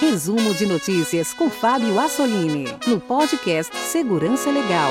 Resumo de notícias com Fábio Assolini, no podcast Segurança Legal.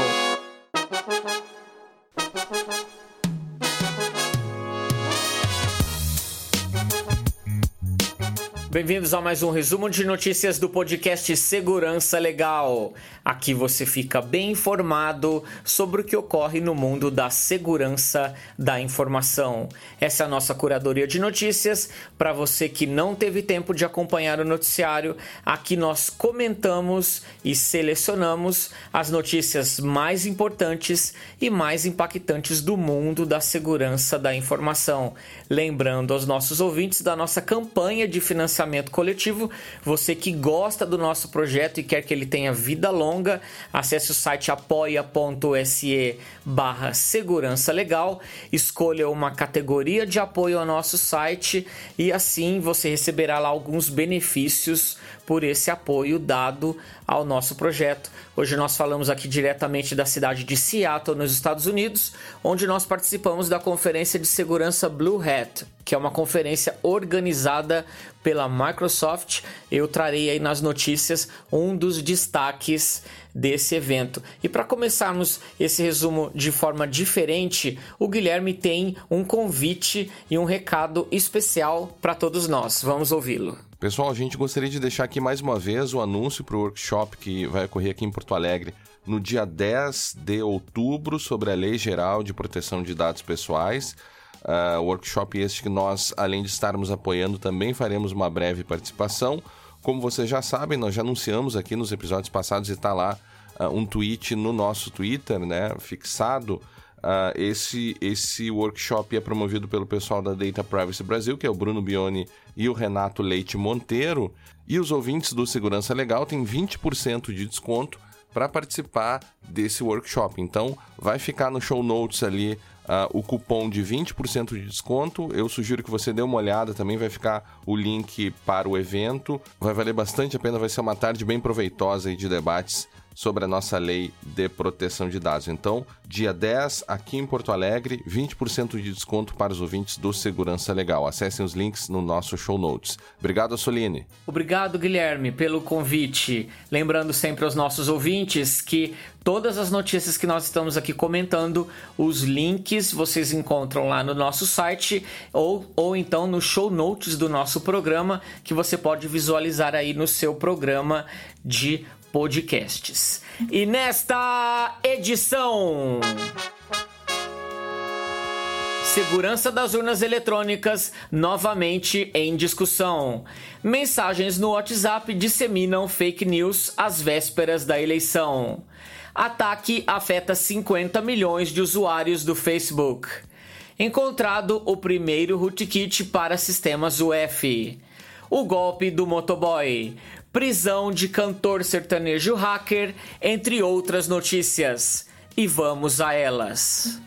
Bem-vindos a mais um resumo de notícias do podcast Segurança Legal. Aqui você fica bem informado sobre o que ocorre no mundo da segurança da informação. Essa é a nossa curadoria de notícias. Para você que não teve tempo de acompanhar o noticiário, aqui nós comentamos e selecionamos as notícias mais importantes e mais impactantes do mundo da segurança da informação. Lembrando aos nossos ouvintes da nossa campanha de financiamento coletivo. Você que gosta do nosso projeto e quer que ele tenha vida longa, acesse o site apoia.se barra segurança legal, escolha uma categoria de apoio ao nosso site e assim você receberá lá alguns benefícios por esse apoio dado ao nosso projeto. Hoje nós falamos aqui diretamente da cidade de Seattle, nos Estados Unidos, onde nós participamos da conferência de segurança Blue Hat, que é uma conferência organizada pela Microsoft. Eu trarei aí nas notícias um dos destaques desse evento. E para começarmos esse resumo de forma diferente, o Guilherme tem um convite e um recado especial para todos nós. Vamos ouvi-lo. Pessoal, a gente gostaria de deixar aqui mais uma vez o anúncio para o workshop que vai ocorrer aqui em Porto Alegre no dia 10 de outubro sobre a Lei Geral de Proteção de Dados Pessoais. Uh, workshop este que nós, além de estarmos apoiando, também faremos uma breve participação. Como vocês já sabem, nós já anunciamos aqui nos episódios passados e está lá uh, um tweet no nosso Twitter, né, fixado. Uh, esse, esse workshop é promovido pelo pessoal da Data Privacy Brasil, que é o Bruno Bione e o Renato Leite Monteiro. E os ouvintes do Segurança Legal têm 20% de desconto para participar desse workshop. Então, vai ficar no show notes ali uh, o cupom de 20% de desconto. Eu sugiro que você dê uma olhada, também vai ficar o link para o evento. Vai valer bastante a pena, vai ser uma tarde bem proveitosa de debates sobre a nossa lei de proteção de dados. Então, dia 10, aqui em Porto Alegre, 20% de desconto para os ouvintes do Segurança Legal. Acessem os links no nosso show notes. Obrigado, Soline. Obrigado, Guilherme, pelo convite. Lembrando sempre aos nossos ouvintes que todas as notícias que nós estamos aqui comentando, os links vocês encontram lá no nosso site ou, ou então no show notes do nosso programa, que você pode visualizar aí no seu programa de podcasts. E nesta edição. Segurança das urnas eletrônicas novamente em discussão. Mensagens no WhatsApp disseminam fake news às vésperas da eleição. Ataque afeta 50 milhões de usuários do Facebook. Encontrado o primeiro rootkit para sistemas UF. O golpe do motoboy prisão de cantor sertanejo hacker, entre outras notícias. E vamos a elas.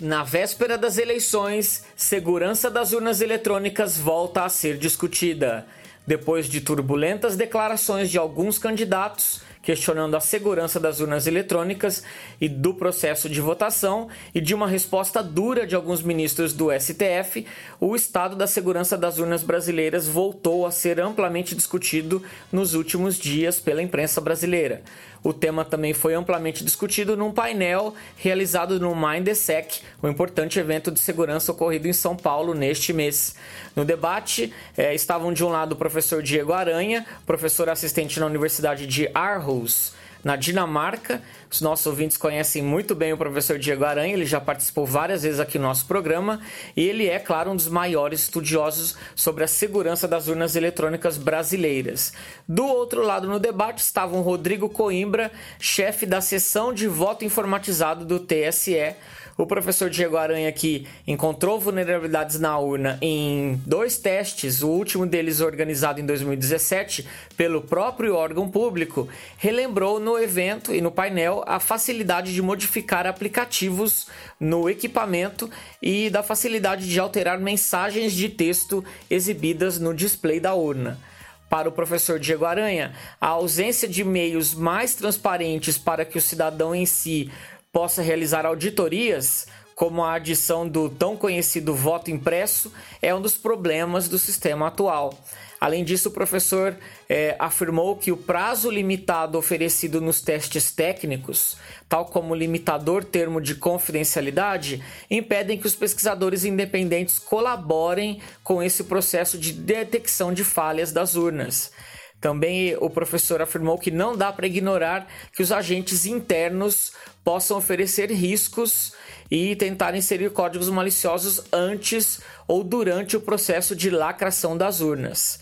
Na véspera das eleições, segurança das urnas eletrônicas volta a ser discutida. Depois de turbulentas declarações de alguns candidatos, questionando a segurança das urnas eletrônicas e do processo de votação, e de uma resposta dura de alguns ministros do STF, o estado da segurança das urnas brasileiras voltou a ser amplamente discutido nos últimos dias pela imprensa brasileira. O tema também foi amplamente discutido num painel realizado no Mindsec, um importante evento de segurança ocorrido em São Paulo neste mês. No debate eh, estavam de um lado o professor Diego Aranha, professor assistente na Universidade de Aarhus, na Dinamarca. Os nossos ouvintes conhecem muito bem o professor Diego Aranha, ele já participou várias vezes aqui no nosso programa e ele é, claro, um dos maiores estudiosos sobre a segurança das urnas eletrônicas brasileiras. Do outro lado no debate estavam Rodrigo Coimbra, chefe da seção de voto informatizado do TSE o professor Diego Aranha que encontrou vulnerabilidades na urna em dois testes, o último deles organizado em 2017 pelo próprio órgão público, relembrou no evento e no painel a facilidade de modificar aplicativos no equipamento e da facilidade de alterar mensagens de texto exibidas no display da urna. Para o professor Diego Aranha, a ausência de meios mais transparentes para que o cidadão em si possa realizar auditorias como a adição do tão conhecido voto impresso é um dos problemas do sistema atual. Além disso, o professor é, afirmou que o prazo limitado oferecido nos testes técnicos, tal como limitador termo de confidencialidade, impedem que os pesquisadores independentes colaborem com esse processo de detecção de falhas das urnas. Também o professor afirmou que não dá para ignorar que os agentes internos possam oferecer riscos e tentar inserir códigos maliciosos antes ou durante o processo de lacração das urnas.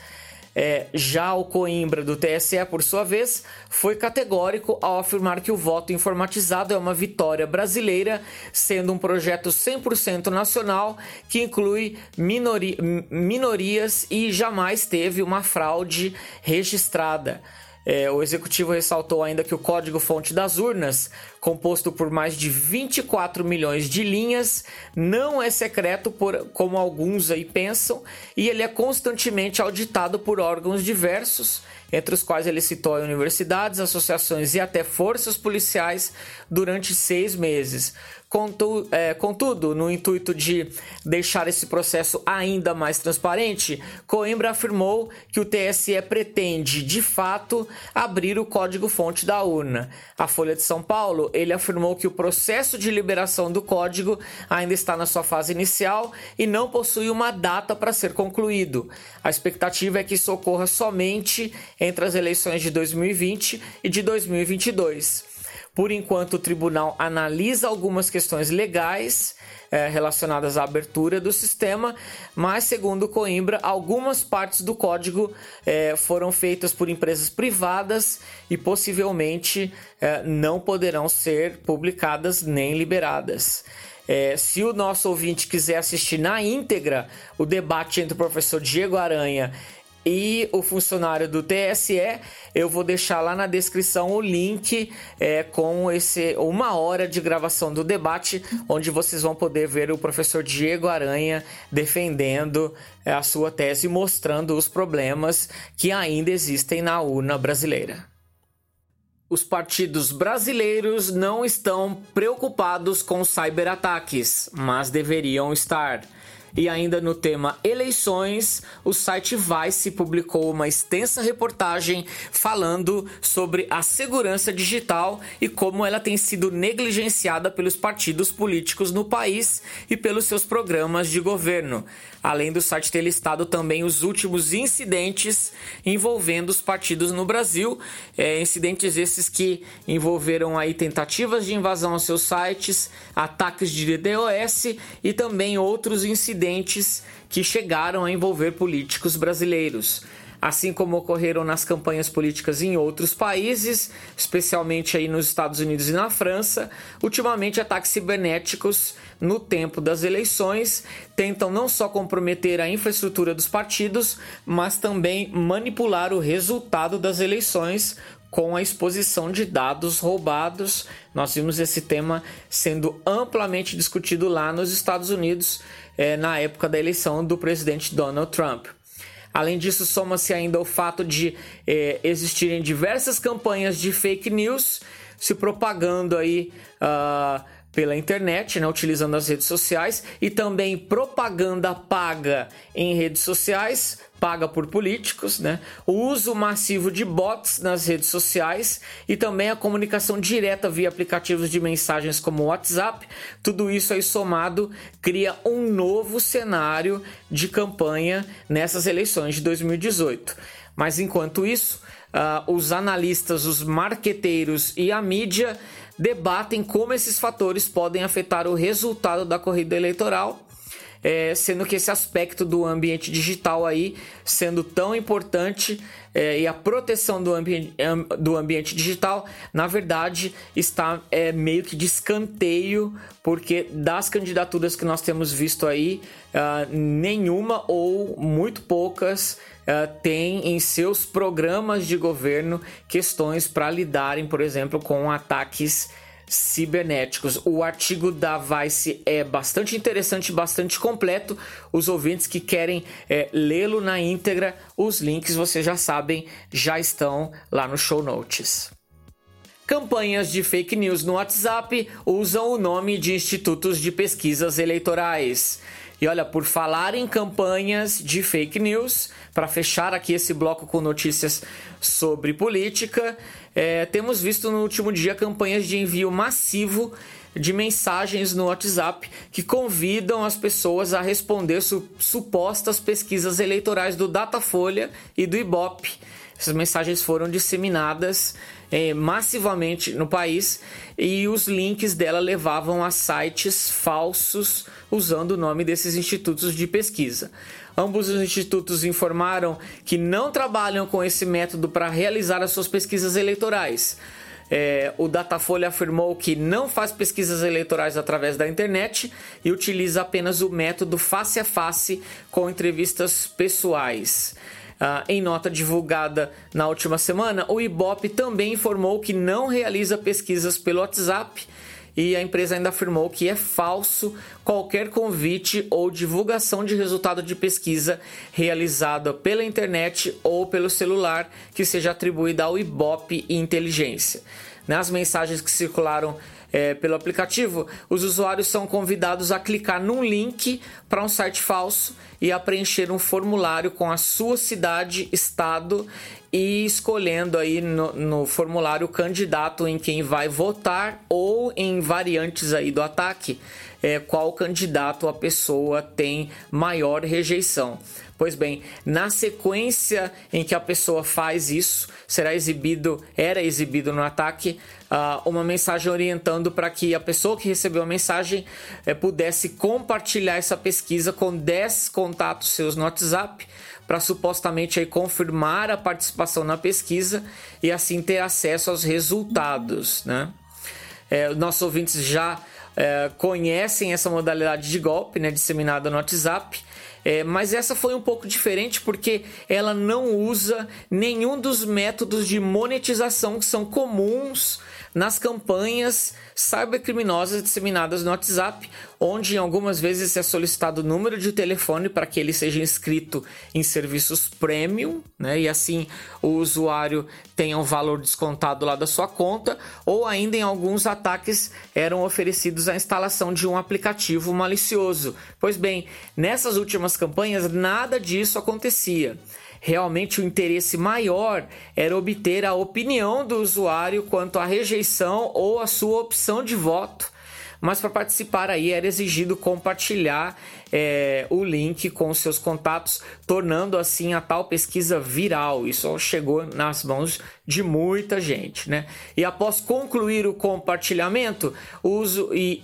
É, já o Coimbra do TSE, por sua vez, foi categórico ao afirmar que o voto informatizado é uma vitória brasileira, sendo um projeto 100% nacional que inclui minori minorias e jamais teve uma fraude registrada. É, o executivo ressaltou ainda que o código-fonte das urnas, composto por mais de 24 milhões de linhas, não é secreto por, como alguns aí pensam, e ele é constantemente auditado por órgãos diversos, entre os quais ele citou universidades, associações e até forças policiais durante seis meses. Contu, é, contudo, no intuito de deixar esse processo ainda mais transparente, Coimbra afirmou que o TSE pretende, de fato, abrir o código-fonte da urna. A Folha de São Paulo, ele afirmou que o processo de liberação do código ainda está na sua fase inicial e não possui uma data para ser concluído. A expectativa é que isso ocorra somente entre as eleições de 2020 e de 2022. Por enquanto, o tribunal analisa algumas questões legais é, relacionadas à abertura do sistema, mas, segundo Coimbra, algumas partes do código é, foram feitas por empresas privadas e possivelmente é, não poderão ser publicadas nem liberadas. É, se o nosso ouvinte quiser assistir na íntegra o debate entre o professor Diego Aranha e o funcionário do TSE, eu vou deixar lá na descrição o link é, com esse uma hora de gravação do debate, onde vocês vão poder ver o professor Diego Aranha defendendo é, a sua tese, mostrando os problemas que ainda existem na urna brasileira. Os partidos brasileiros não estão preocupados com cyberataques, mas deveriam estar. E ainda no tema eleições, o site Vice publicou uma extensa reportagem falando sobre a segurança digital e como ela tem sido negligenciada pelos partidos políticos no país e pelos seus programas de governo. Além do site ter listado também os últimos incidentes envolvendo os partidos no Brasil, é, incidentes esses que envolveram aí tentativas de invasão aos seus sites, ataques de DDoS e também outros incidentes que chegaram a envolver políticos brasileiros assim como ocorreram nas campanhas políticas em outros países, especialmente aí nos Estados Unidos e na França. Ultimamente, ataques cibernéticos no tempo das eleições tentam não só comprometer a infraestrutura dos partidos, mas também manipular o resultado das eleições com a exposição de dados roubados. Nós vimos esse tema sendo amplamente discutido lá nos Estados Unidos eh, na época da eleição do presidente Donald Trump. Além disso, soma-se ainda o fato de eh, existirem diversas campanhas de fake news se propagando aí uh, pela internet, né, utilizando as redes sociais, e também propaganda paga em redes sociais, paga por políticos, né, o uso massivo de bots nas redes sociais e também a comunicação direta via aplicativos de mensagens como o WhatsApp. Tudo isso aí somado cria um novo cenário de campanha nessas eleições de 2018. Mas enquanto isso, uh, os analistas, os marqueteiros e a mídia debatem como esses fatores podem afetar o resultado da corrida eleitoral, é, sendo que esse aspecto do ambiente digital aí sendo tão importante é, e a proteção do, ambi do ambiente digital, na verdade, está é, meio que de escanteio, porque das candidaturas que nós temos visto aí, uh, nenhuma ou muito poucas uh, tem em seus programas de governo questões para lidarem, por exemplo, com ataques cibernéticos. O artigo da Vice é bastante interessante, bastante completo. Os ouvintes que querem é, lê-lo na íntegra, os links vocês já sabem, já estão lá no show notes. Campanhas de fake news no WhatsApp usam o nome de institutos de pesquisas eleitorais. E olha, por falar em campanhas de fake news, para fechar aqui esse bloco com notícias sobre política, é, temos visto no último dia campanhas de envio massivo de mensagens no WhatsApp que convidam as pessoas a responder su supostas pesquisas eleitorais do Datafolha e do Ibope. Essas mensagens foram disseminadas é, massivamente no país e os links dela levavam a sites falsos usando o nome desses institutos de pesquisa. Ambos os institutos informaram que não trabalham com esse método para realizar as suas pesquisas eleitorais. É, o Datafolha afirmou que não faz pesquisas eleitorais através da internet e utiliza apenas o método face a face com entrevistas pessoais. Ah, em nota divulgada na última semana, o Ibope também informou que não realiza pesquisas pelo WhatsApp e a empresa ainda afirmou que é falso qualquer convite ou divulgação de resultado de pesquisa realizada pela internet ou pelo celular que seja atribuída ao Ibope Inteligência. Nas mensagens que circularam é, pelo aplicativo, os usuários são convidados a clicar num link para um site falso e a preencher um formulário com a sua cidade, estado e escolhendo aí no, no, formulário o candidato em quem vai votar ou em variantes aí do ataque, é, qual candidato a pessoa tem maior rejeição. Pois bem, na sequência em que a pessoa faz isso, será exibido, era exibido no ataque, uh, uma mensagem orientando para que a pessoa que recebeu a mensagem uh, pudesse compartilhar essa pesquisa com 10 contatos seus no WhatsApp para supostamente aí, confirmar a participação na pesquisa e assim ter acesso aos resultados. Né? É, nossos ouvintes já é, conhecem essa modalidade de golpe né, disseminada no WhatsApp. É, mas essa foi um pouco diferente porque ela não usa nenhum dos métodos de monetização que são comuns nas campanhas cybercriminosas disseminadas no WhatsApp, onde algumas vezes é solicitado o número de telefone para que ele seja inscrito em serviços premium, né? E assim o usuário tenha um valor descontado lá da sua conta, ou ainda em alguns ataques eram oferecidos a instalação de um aplicativo malicioso. Pois bem, nessas últimas campanhas nada disso acontecia. Realmente o interesse maior era obter a opinião do usuário quanto à rejeição ou a sua opção de voto mas para participar aí era exigido compartilhar é, o link com seus contatos, tornando assim a tal pesquisa viral. Isso chegou nas mãos de muita gente, né? E após concluir o compartilhamento, uso e,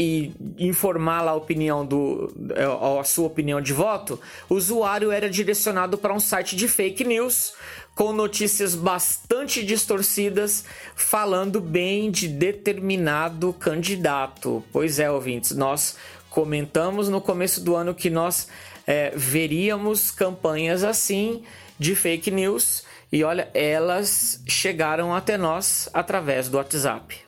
e informar a opinião do é, a sua opinião de voto, o usuário era direcionado para um site de fake news com notícias bastante distorcidas falando bem de determinado candidato. Pois é, ouvintes, nós comentamos no começo do ano que nós é, veríamos campanhas assim de fake news e olha, elas chegaram até nós através do WhatsApp.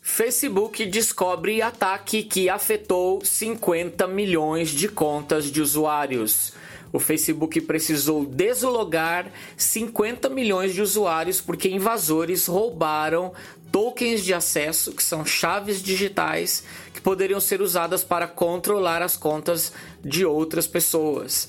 Facebook descobre ataque que afetou 50 milhões de contas de usuários o Facebook precisou deslogar 50 milhões de usuários porque invasores roubaram tokens de acesso, que são chaves digitais que poderiam ser usadas para controlar as contas de outras pessoas.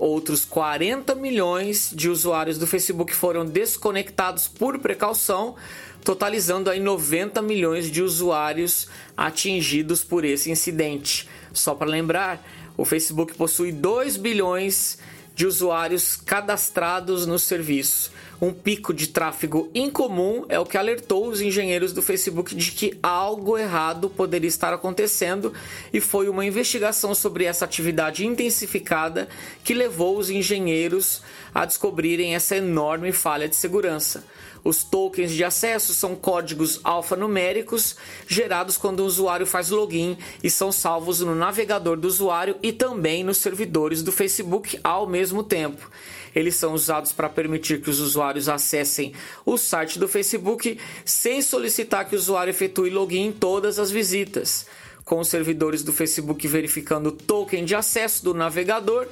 Outros 40 milhões de usuários do Facebook foram desconectados por precaução, totalizando aí 90 milhões de usuários atingidos por esse incidente. Só para lembrar, o Facebook possui 2 bilhões de usuários cadastrados no serviço. Um pico de tráfego incomum é o que alertou os engenheiros do Facebook de que algo errado poderia estar acontecendo e foi uma investigação sobre essa atividade intensificada que levou os engenheiros a descobrirem essa enorme falha de segurança. Os tokens de acesso são códigos alfanuméricos gerados quando o usuário faz login e são salvos no navegador do usuário e também nos servidores do Facebook ao mesmo tempo. Eles são usados para permitir que os usuários acessem o site do Facebook sem solicitar que o usuário efetue login em todas as visitas. Com os servidores do Facebook verificando o token de acesso do navegador,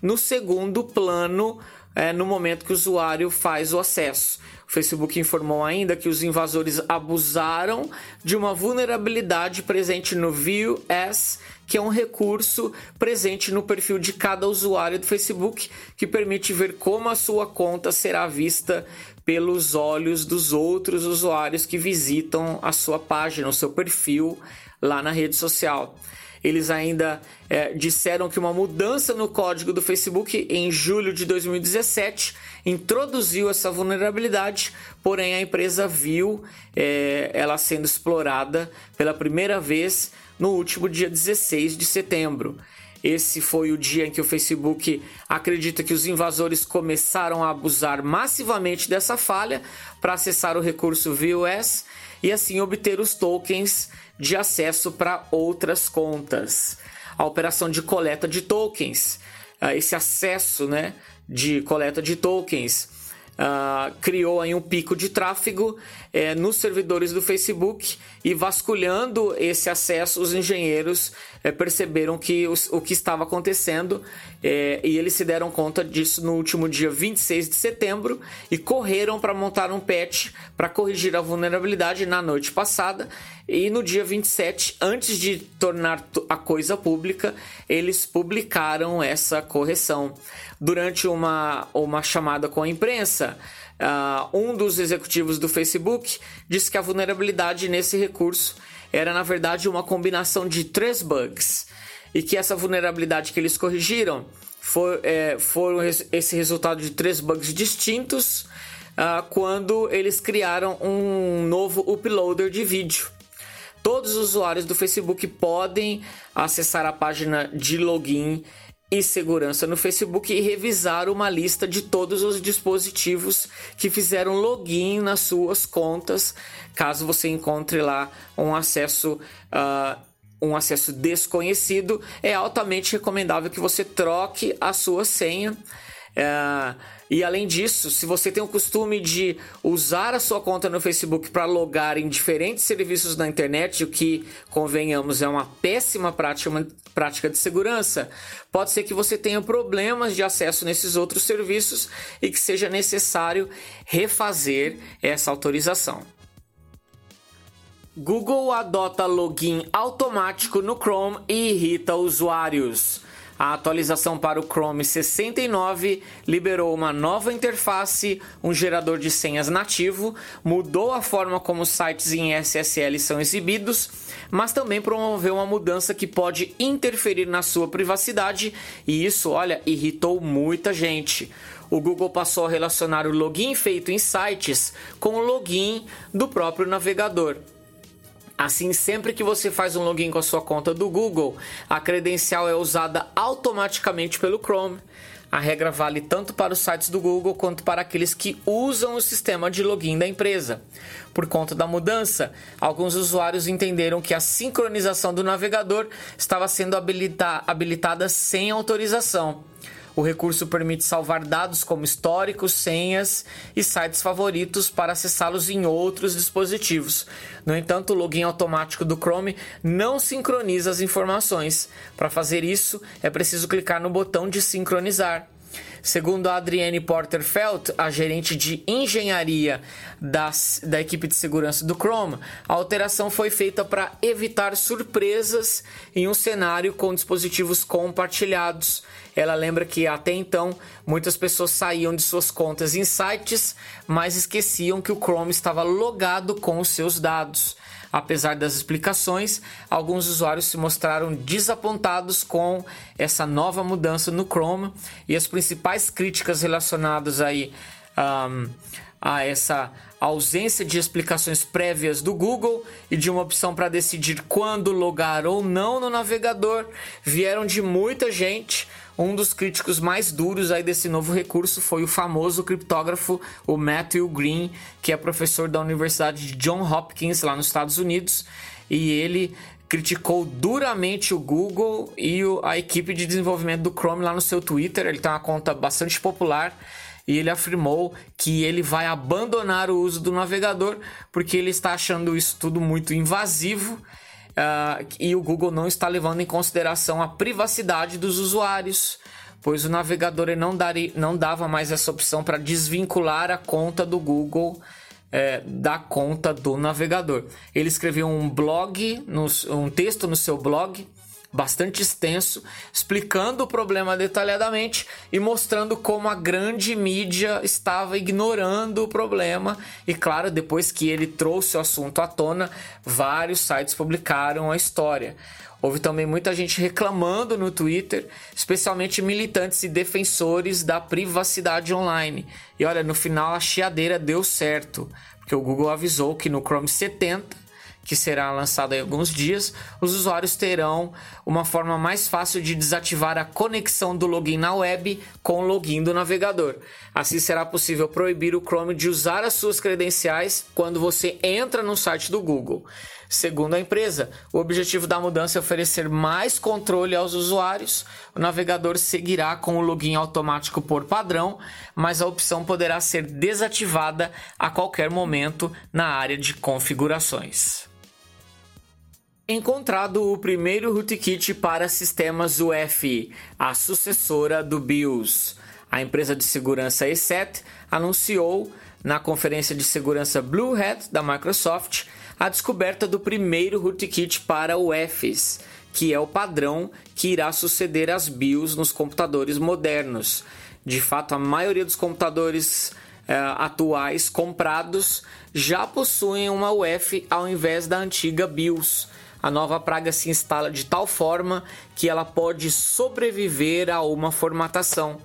no segundo plano é, no momento que o usuário faz o acesso. O Facebook informou ainda que os invasores abusaram de uma vulnerabilidade presente no View As, que é um recurso presente no perfil de cada usuário do Facebook que permite ver como a sua conta será vista pelos olhos dos outros usuários que visitam a sua página, o seu perfil lá na rede social. Eles ainda é, disseram que uma mudança no código do Facebook em julho de 2017 introduziu essa vulnerabilidade, porém a empresa viu é, ela sendo explorada pela primeira vez no último dia 16 de setembro. Esse foi o dia em que o Facebook acredita que os invasores começaram a abusar massivamente dessa falha para acessar o recurso VOS e assim obter os tokens de acesso para outras contas. A operação de coleta de tokens, ah, esse acesso né, de coleta de tokens, uh, criou aí um pico de tráfego é, nos servidores do Facebook e vasculhando esse acesso, os engenheiros é, perceberam que os, o que estava acontecendo é, e eles se deram conta disso no último dia 26 de setembro e correram para montar um patch para corrigir a vulnerabilidade na noite passada. E no dia 27, antes de tornar a coisa pública, eles publicaram essa correção. Durante uma, uma chamada com a imprensa, Uh, um dos executivos do Facebook disse que a vulnerabilidade nesse recurso era na verdade uma combinação de três bugs e que essa vulnerabilidade que eles corrigiram foi, é, foram esse resultado de três bugs distintos uh, quando eles criaram um novo uploader de vídeo. Todos os usuários do Facebook podem acessar a página de login e segurança no Facebook e revisar uma lista de todos os dispositivos que fizeram login nas suas contas, caso você encontre lá um acesso uh, um acesso desconhecido, é altamente recomendável que você troque a sua senha. Uh, e além disso, se você tem o costume de usar a sua conta no Facebook para logar em diferentes serviços na internet, o que, convenhamos, é uma péssima prática, uma prática de segurança, pode ser que você tenha problemas de acesso nesses outros serviços e que seja necessário refazer essa autorização. Google adota login automático no Chrome e irrita usuários. A atualização para o Chrome 69 liberou uma nova interface, um gerador de senhas nativo, mudou a forma como sites em SSL são exibidos, mas também promoveu uma mudança que pode interferir na sua privacidade e isso, olha, irritou muita gente o Google passou a relacionar o login feito em sites com o login do próprio navegador. Assim, sempre que você faz um login com a sua conta do Google, a credencial é usada automaticamente pelo Chrome. A regra vale tanto para os sites do Google quanto para aqueles que usam o sistema de login da empresa. Por conta da mudança, alguns usuários entenderam que a sincronização do navegador estava sendo habilita habilitada sem autorização. O recurso permite salvar dados como históricos, senhas e sites favoritos para acessá-los em outros dispositivos. No entanto, o login automático do Chrome não sincroniza as informações. Para fazer isso, é preciso clicar no botão de sincronizar. Segundo a Adrienne Porterfeld, a gerente de engenharia das, da equipe de segurança do Chrome, a alteração foi feita para evitar surpresas em um cenário com dispositivos compartilhados. Ela lembra que até então muitas pessoas saíam de suas contas em sites, mas esqueciam que o Chrome estava logado com os seus dados. Apesar das explicações, alguns usuários se mostraram desapontados com essa nova mudança no Chrome e as principais críticas relacionadas aí um, a essa ausência de explicações prévias do Google e de uma opção para decidir quando logar ou não no navegador vieram de muita gente um dos críticos mais duros aí desse novo recurso foi o famoso criptógrafo, o Matthew Green, que é professor da Universidade de John Hopkins, lá nos Estados Unidos, e ele criticou duramente o Google e a equipe de desenvolvimento do Chrome lá no seu Twitter. Ele tem uma conta bastante popular. E ele afirmou que ele vai abandonar o uso do navegador porque ele está achando isso tudo muito invasivo uh, e o Google não está levando em consideração a privacidade dos usuários. pois o navegador não, daria, não dava mais essa opção para desvincular a conta do Google é, da conta do navegador. Ele escreveu um blog, um texto no seu blog bastante extenso, explicando o problema detalhadamente e mostrando como a grande mídia estava ignorando o problema. E claro, depois que ele trouxe o assunto à tona, vários sites publicaram a história. Houve também muita gente reclamando no Twitter, especialmente militantes e defensores da privacidade online. E olha, no final a chiadeira deu certo, porque o Google avisou que no Chrome 70 que será lançado em alguns dias, os usuários terão uma forma mais fácil de desativar a conexão do login na web com o login do navegador. Assim será possível proibir o Chrome de usar as suas credenciais quando você entra no site do Google. Segundo a empresa, o objetivo da mudança é oferecer mais controle aos usuários. O navegador seguirá com o login automático por padrão, mas a opção poderá ser desativada a qualquer momento na área de configurações encontrado o primeiro rootkit para sistemas UEFI, a sucessora do BIOS. A empresa de segurança ESET anunciou na conferência de segurança Blue Hat da Microsoft a descoberta do primeiro rootkit para UEFIs, que é o padrão que irá suceder as BIOS nos computadores modernos. De fato, a maioria dos computadores eh, atuais comprados já possuem uma UEFI ao invés da antiga BIOS a nova praga se instala de tal forma que ela pode sobreviver a uma formatação.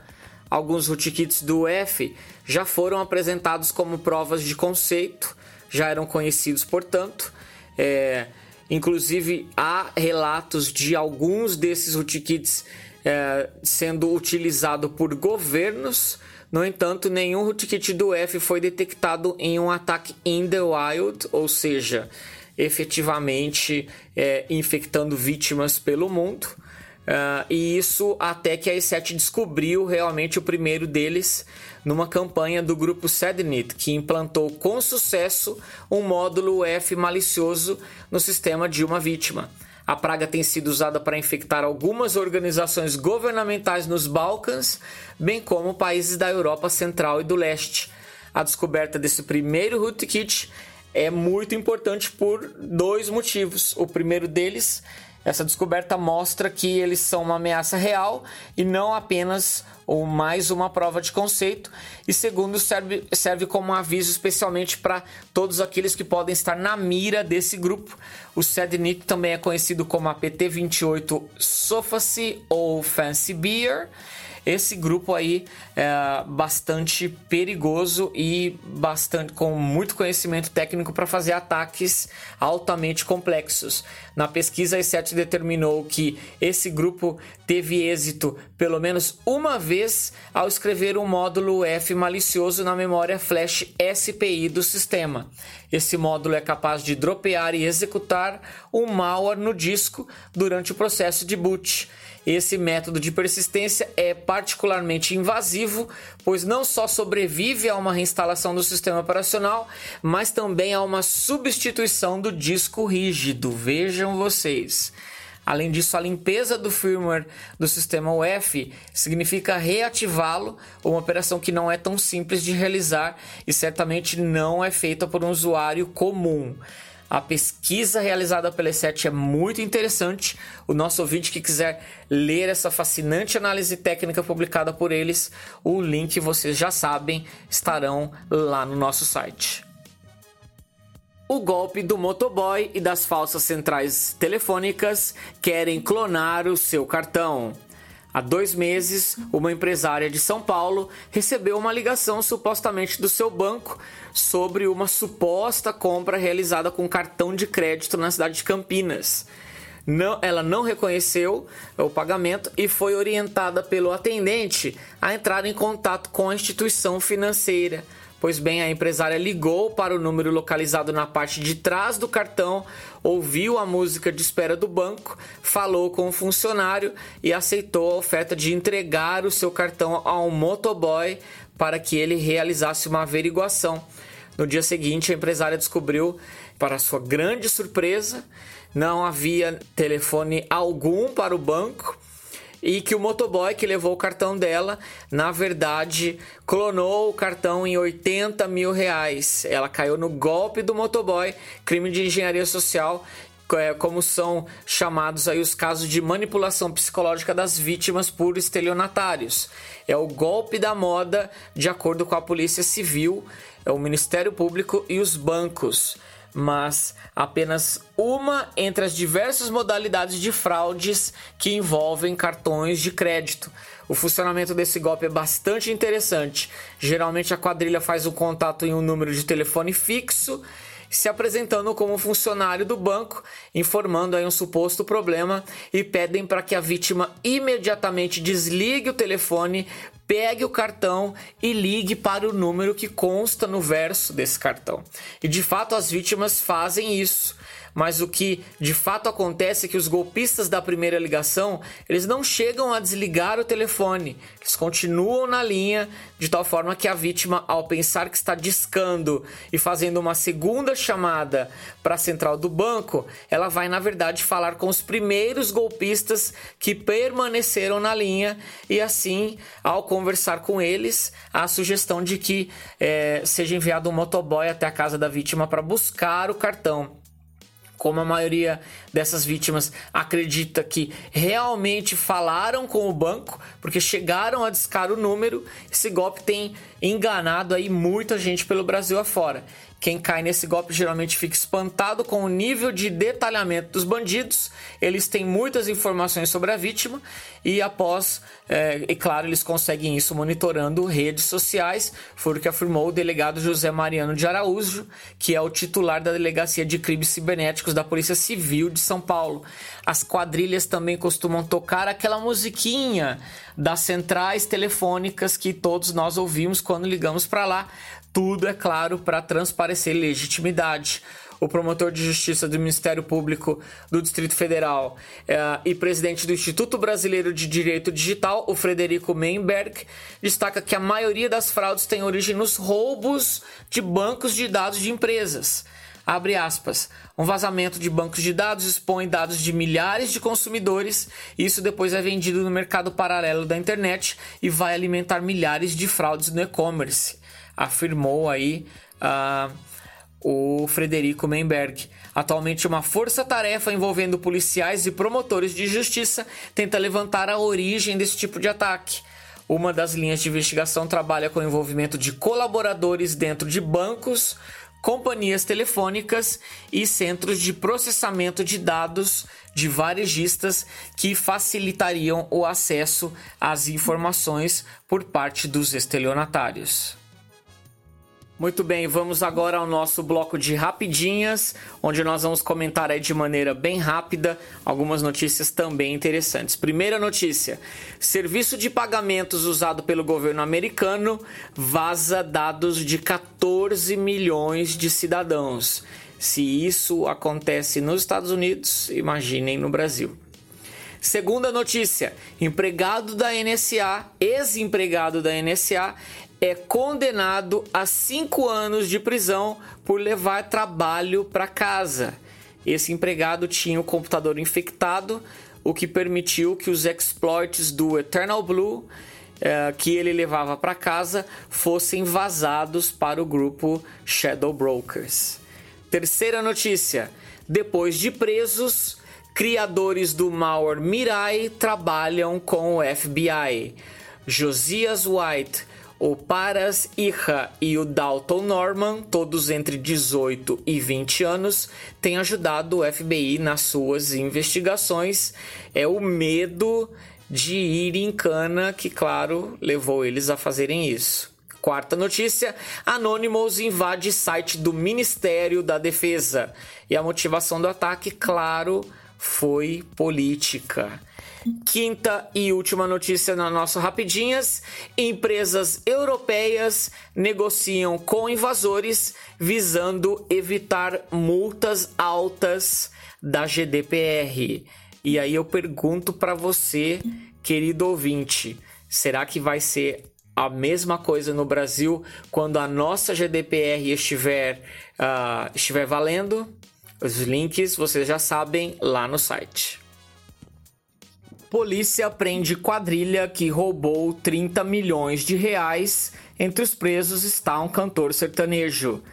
Alguns rootkits do F já foram apresentados como provas de conceito, já eram conhecidos, portanto. É, inclusive, há relatos de alguns desses rootkits é, sendo utilizado por governos. No entanto, nenhum rootkit do F foi detectado em um ataque in the wild, ou seja, efetivamente é, infectando vítimas pelo mundo. Uh, e isso até que a E7 descobriu realmente o primeiro deles numa campanha do grupo Sednit, que implantou com sucesso um módulo F malicioso no sistema de uma vítima. A praga tem sido usada para infectar algumas organizações governamentais nos Balcãs, bem como países da Europa Central e do Leste. A descoberta desse primeiro rootkit é muito importante por dois motivos. O primeiro deles, essa descoberta mostra que eles são uma ameaça real e não apenas ou mais uma prova de conceito. E segundo, serve, serve como um aviso especialmente para todos aqueles que podem estar na mira desse grupo. O SEDNIT também é conhecido como a PT28 Sofacy ou Fancy Beer esse grupo aí é bastante perigoso e bastante com muito conhecimento técnico para fazer ataques altamente complexos. Na pesquisa, a E7 determinou que esse grupo teve êxito pelo menos uma vez ao escrever um módulo F malicioso na memória flash SPI do sistema. Esse módulo é capaz de dropear e executar um malware no disco durante o processo de boot. Esse método de persistência é particularmente invasivo, pois não só sobrevive a uma reinstalação do sistema operacional, mas também a uma substituição do disco rígido. Vejam vocês. Além disso, a limpeza do firmware do sistema UEFI significa reativá-lo, uma operação que não é tão simples de realizar e certamente não é feita por um usuário comum. A pesquisa realizada pela E7 é muito interessante. O nosso ouvinte que quiser ler essa fascinante análise técnica publicada por eles, o link vocês já sabem, estarão lá no nosso site. O golpe do motoboy e das falsas centrais telefônicas querem clonar o seu cartão. Há dois meses, uma empresária de São Paulo recebeu uma ligação supostamente do seu banco sobre uma suposta compra realizada com cartão de crédito na cidade de Campinas. Não, ela não reconheceu o pagamento e foi orientada pelo atendente a entrar em contato com a instituição financeira Pois bem, a empresária ligou para o número localizado na parte de trás do cartão, ouviu a música de espera do banco, falou com o funcionário e aceitou a oferta de entregar o seu cartão a um motoboy para que ele realizasse uma averiguação. No dia seguinte, a empresária descobriu, para sua grande surpresa, não havia telefone algum para o banco e que o motoboy que levou o cartão dela, na verdade, clonou o cartão em 80 mil reais. Ela caiu no golpe do motoboy, crime de engenharia social é, como são chamados aí os casos de manipulação psicológica das vítimas por estelionatários. É o golpe da moda, de acordo com a Polícia Civil, é o Ministério Público e os bancos mas apenas uma entre as diversas modalidades de fraudes que envolvem cartões de crédito. O funcionamento desse golpe é bastante interessante. Geralmente a quadrilha faz um contato em um número de telefone fixo se apresentando como funcionário do banco, informando aí um suposto problema e pedem para que a vítima imediatamente desligue o telefone, pegue o cartão e ligue para o número que consta no verso desse cartão. E de fato as vítimas fazem isso mas o que de fato acontece é que os golpistas da primeira ligação, eles não chegam a desligar o telefone, eles continuam na linha de tal forma que a vítima, ao pensar que está discando e fazendo uma segunda chamada para a central do banco, ela vai na verdade falar com os primeiros golpistas que permaneceram na linha e assim, ao conversar com eles, a sugestão de que é, seja enviado um motoboy até a casa da vítima para buscar o cartão como a maioria dessas vítimas acredita que realmente falaram com o banco, porque chegaram a discar o número, esse golpe tem enganado aí muita gente pelo Brasil afora. Quem cai nesse golpe geralmente fica espantado com o nível de detalhamento dos bandidos. Eles têm muitas informações sobre a vítima e após, é, e claro, eles conseguem isso monitorando redes sociais. Foi o que afirmou o delegado José Mariano de Araújo, que é o titular da Delegacia de Crimes Cibernéticos da Polícia Civil de São Paulo. As quadrilhas também costumam tocar aquela musiquinha das centrais telefônicas que todos nós ouvimos quando ligamos para lá tudo, é claro, para transparecer legitimidade. O promotor de justiça do Ministério Público do Distrito Federal é, e presidente do Instituto Brasileiro de Direito Digital, o Frederico Meinberg, destaca que a maioria das fraudes tem origem nos roubos de bancos de dados de empresas. Abre aspas. Um vazamento de bancos de dados expõe dados de milhares de consumidores. Isso depois é vendido no mercado paralelo da internet e vai alimentar milhares de fraudes no e-commerce afirmou aí uh, o Frederico Menberg. Atualmente, uma força-tarefa envolvendo policiais e promotores de justiça tenta levantar a origem desse tipo de ataque. Uma das linhas de investigação trabalha com o envolvimento de colaboradores dentro de bancos, companhias telefônicas e centros de processamento de dados de varejistas que facilitariam o acesso às informações por parte dos estelionatários. Muito bem, vamos agora ao nosso bloco de rapidinhas, onde nós vamos comentar de maneira bem rápida algumas notícias também interessantes. Primeira notícia: serviço de pagamentos usado pelo governo americano vaza dados de 14 milhões de cidadãos. Se isso acontece nos Estados Unidos, imaginem no Brasil. Segunda notícia: empregado da NSA, ex-empregado da NSA, é condenado a cinco anos de prisão por levar trabalho para casa. Esse empregado tinha o computador infectado, o que permitiu que os exploits do Eternal Blue é, que ele levava para casa fossem vazados para o grupo Shadow Brokers. Terceira notícia: depois de presos, criadores do malware Mirai trabalham com o FBI. Josias White o Paras Iha e o Dalton Norman, todos entre 18 e 20 anos, têm ajudado o FBI nas suas investigações. É o medo de ir em cana que, claro, levou eles a fazerem isso. Quarta notícia: Anonymous invade site do Ministério da Defesa. E a motivação do ataque, claro, foi política. Quinta e última notícia na nossa Rapidinhas: empresas europeias negociam com invasores visando evitar multas altas da GDPR. E aí eu pergunto para você, querido ouvinte, será que vai ser a mesma coisa no Brasil quando a nossa GDPR estiver, uh, estiver valendo? Os links vocês já sabem lá no site. Polícia prende quadrilha que roubou 30 milhões de reais. Entre os presos está um cantor sertanejo.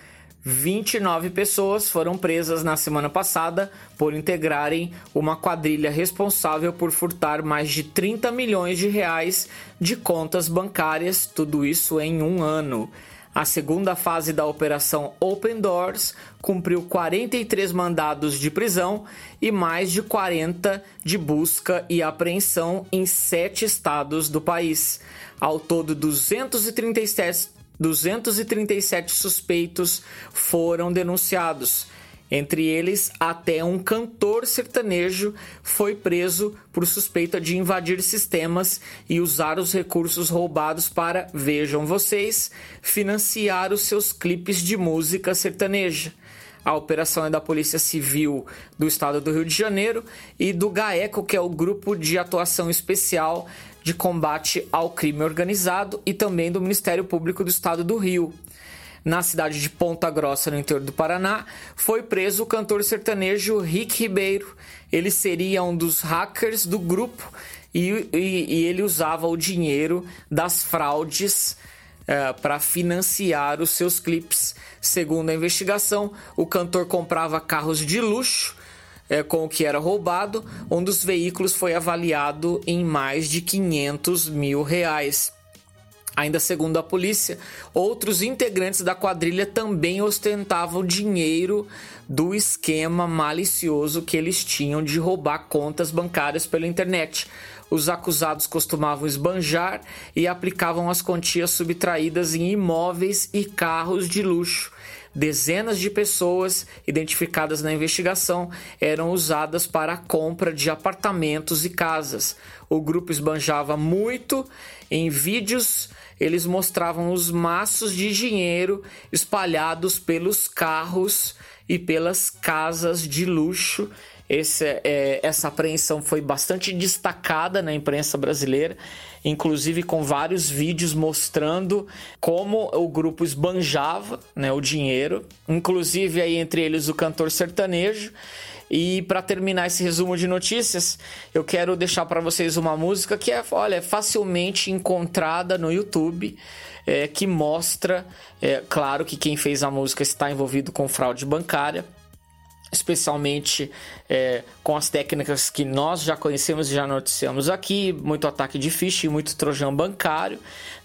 29 pessoas foram presas na semana passada por integrarem uma quadrilha responsável por furtar mais de 30 milhões de reais de contas bancárias, tudo isso em um ano. A segunda fase da operação Open Doors cumpriu 43 mandados de prisão e mais de 40 de busca e apreensão em sete estados do país. Ao todo, 237, 237 suspeitos foram denunciados. Entre eles, até um cantor sertanejo foi preso por suspeita de invadir sistemas e usar os recursos roubados para, vejam vocês, financiar os seus clipes de música sertaneja. A operação é da Polícia Civil do Estado do Rio de Janeiro e do GAECO, que é o Grupo de Atuação Especial de Combate ao Crime Organizado, e também do Ministério Público do Estado do Rio na cidade de Ponta Grossa, no interior do Paraná, foi preso o cantor sertanejo Rick Ribeiro. Ele seria um dos hackers do grupo e, e, e ele usava o dinheiro das fraudes uh, para financiar os seus clipes. Segundo a investigação, o cantor comprava carros de luxo é, com o que era roubado. Um dos veículos foi avaliado em mais de 500 mil reais. Ainda segundo a polícia, outros integrantes da quadrilha também ostentavam dinheiro do esquema malicioso que eles tinham de roubar contas bancárias pela internet. Os acusados costumavam esbanjar e aplicavam as quantias subtraídas em imóveis e carros de luxo. Dezenas de pessoas identificadas na investigação eram usadas para a compra de apartamentos e casas. O grupo esbanjava muito em vídeos eles mostravam os maços de dinheiro espalhados pelos carros e pelas casas de luxo. Esse, é, essa apreensão foi bastante destacada na imprensa brasileira, inclusive com vários vídeos mostrando como o grupo esbanjava né, o dinheiro, inclusive aí entre eles o cantor sertanejo. E para terminar esse resumo de notícias, eu quero deixar para vocês uma música que é, olha, facilmente encontrada no YouTube, é, que mostra, é, claro que quem fez a música está envolvido com fraude bancária, especialmente é, com as técnicas que nós já conhecemos e já noticiamos aqui, muito ataque de phishing, muito trojão bancário.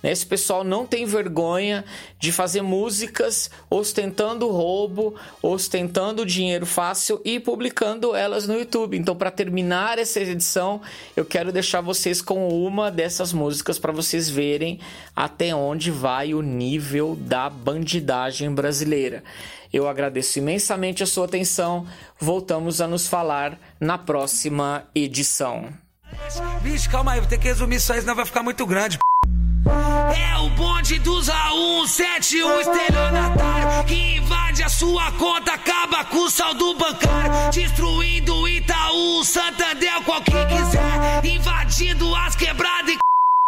Né? Esse pessoal não tem vergonha de fazer músicas ostentando roubo, ostentando dinheiro fácil e publicando elas no YouTube. Então, para terminar essa edição, eu quero deixar vocês com uma dessas músicas para vocês verem até onde vai o nível da bandidagem brasileira. Eu agradeço imensamente a sua atenção. Voltamos a nos falar na próxima edição. Vixe, calma aí, vou ter que resumir isso aí, senão vai ficar muito grande. É o bonde dos A171 estelionatário que invade a sua conta, acaba com o saldo bancário, destruindo Itaú, Santander, qualquer quiser, invadindo as quebradas e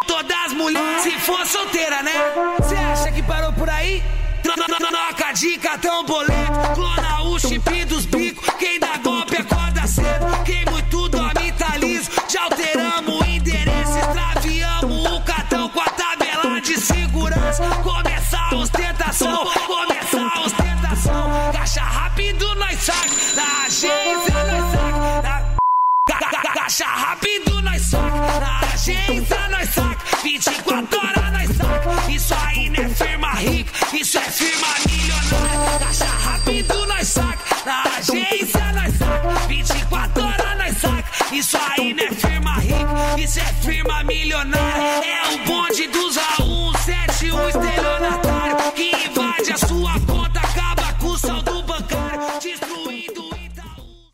todas as mulheres. Se for solteira, né? Você acha que parou por aí? Troca de cartão boleto, clona o chip dos bicos. Quem dá golpe acorda cedo. Quem muito dorme tá liso. Já alteramos o endereço, extraviamos o cartão com a tabela de segurança. Começa a ostentação, começa a ostentação. Caixa rápido, nós saca. Na agência, nós saca. Caixa rápido, nós saca. Na agência, nós saca. Firma milionária. Caixa rápido, nós saca. Na agência, nós saca. 24 horas, nós saca. Isso aí não é firma rica. Isso é firma milionária. É o bonde dos A1.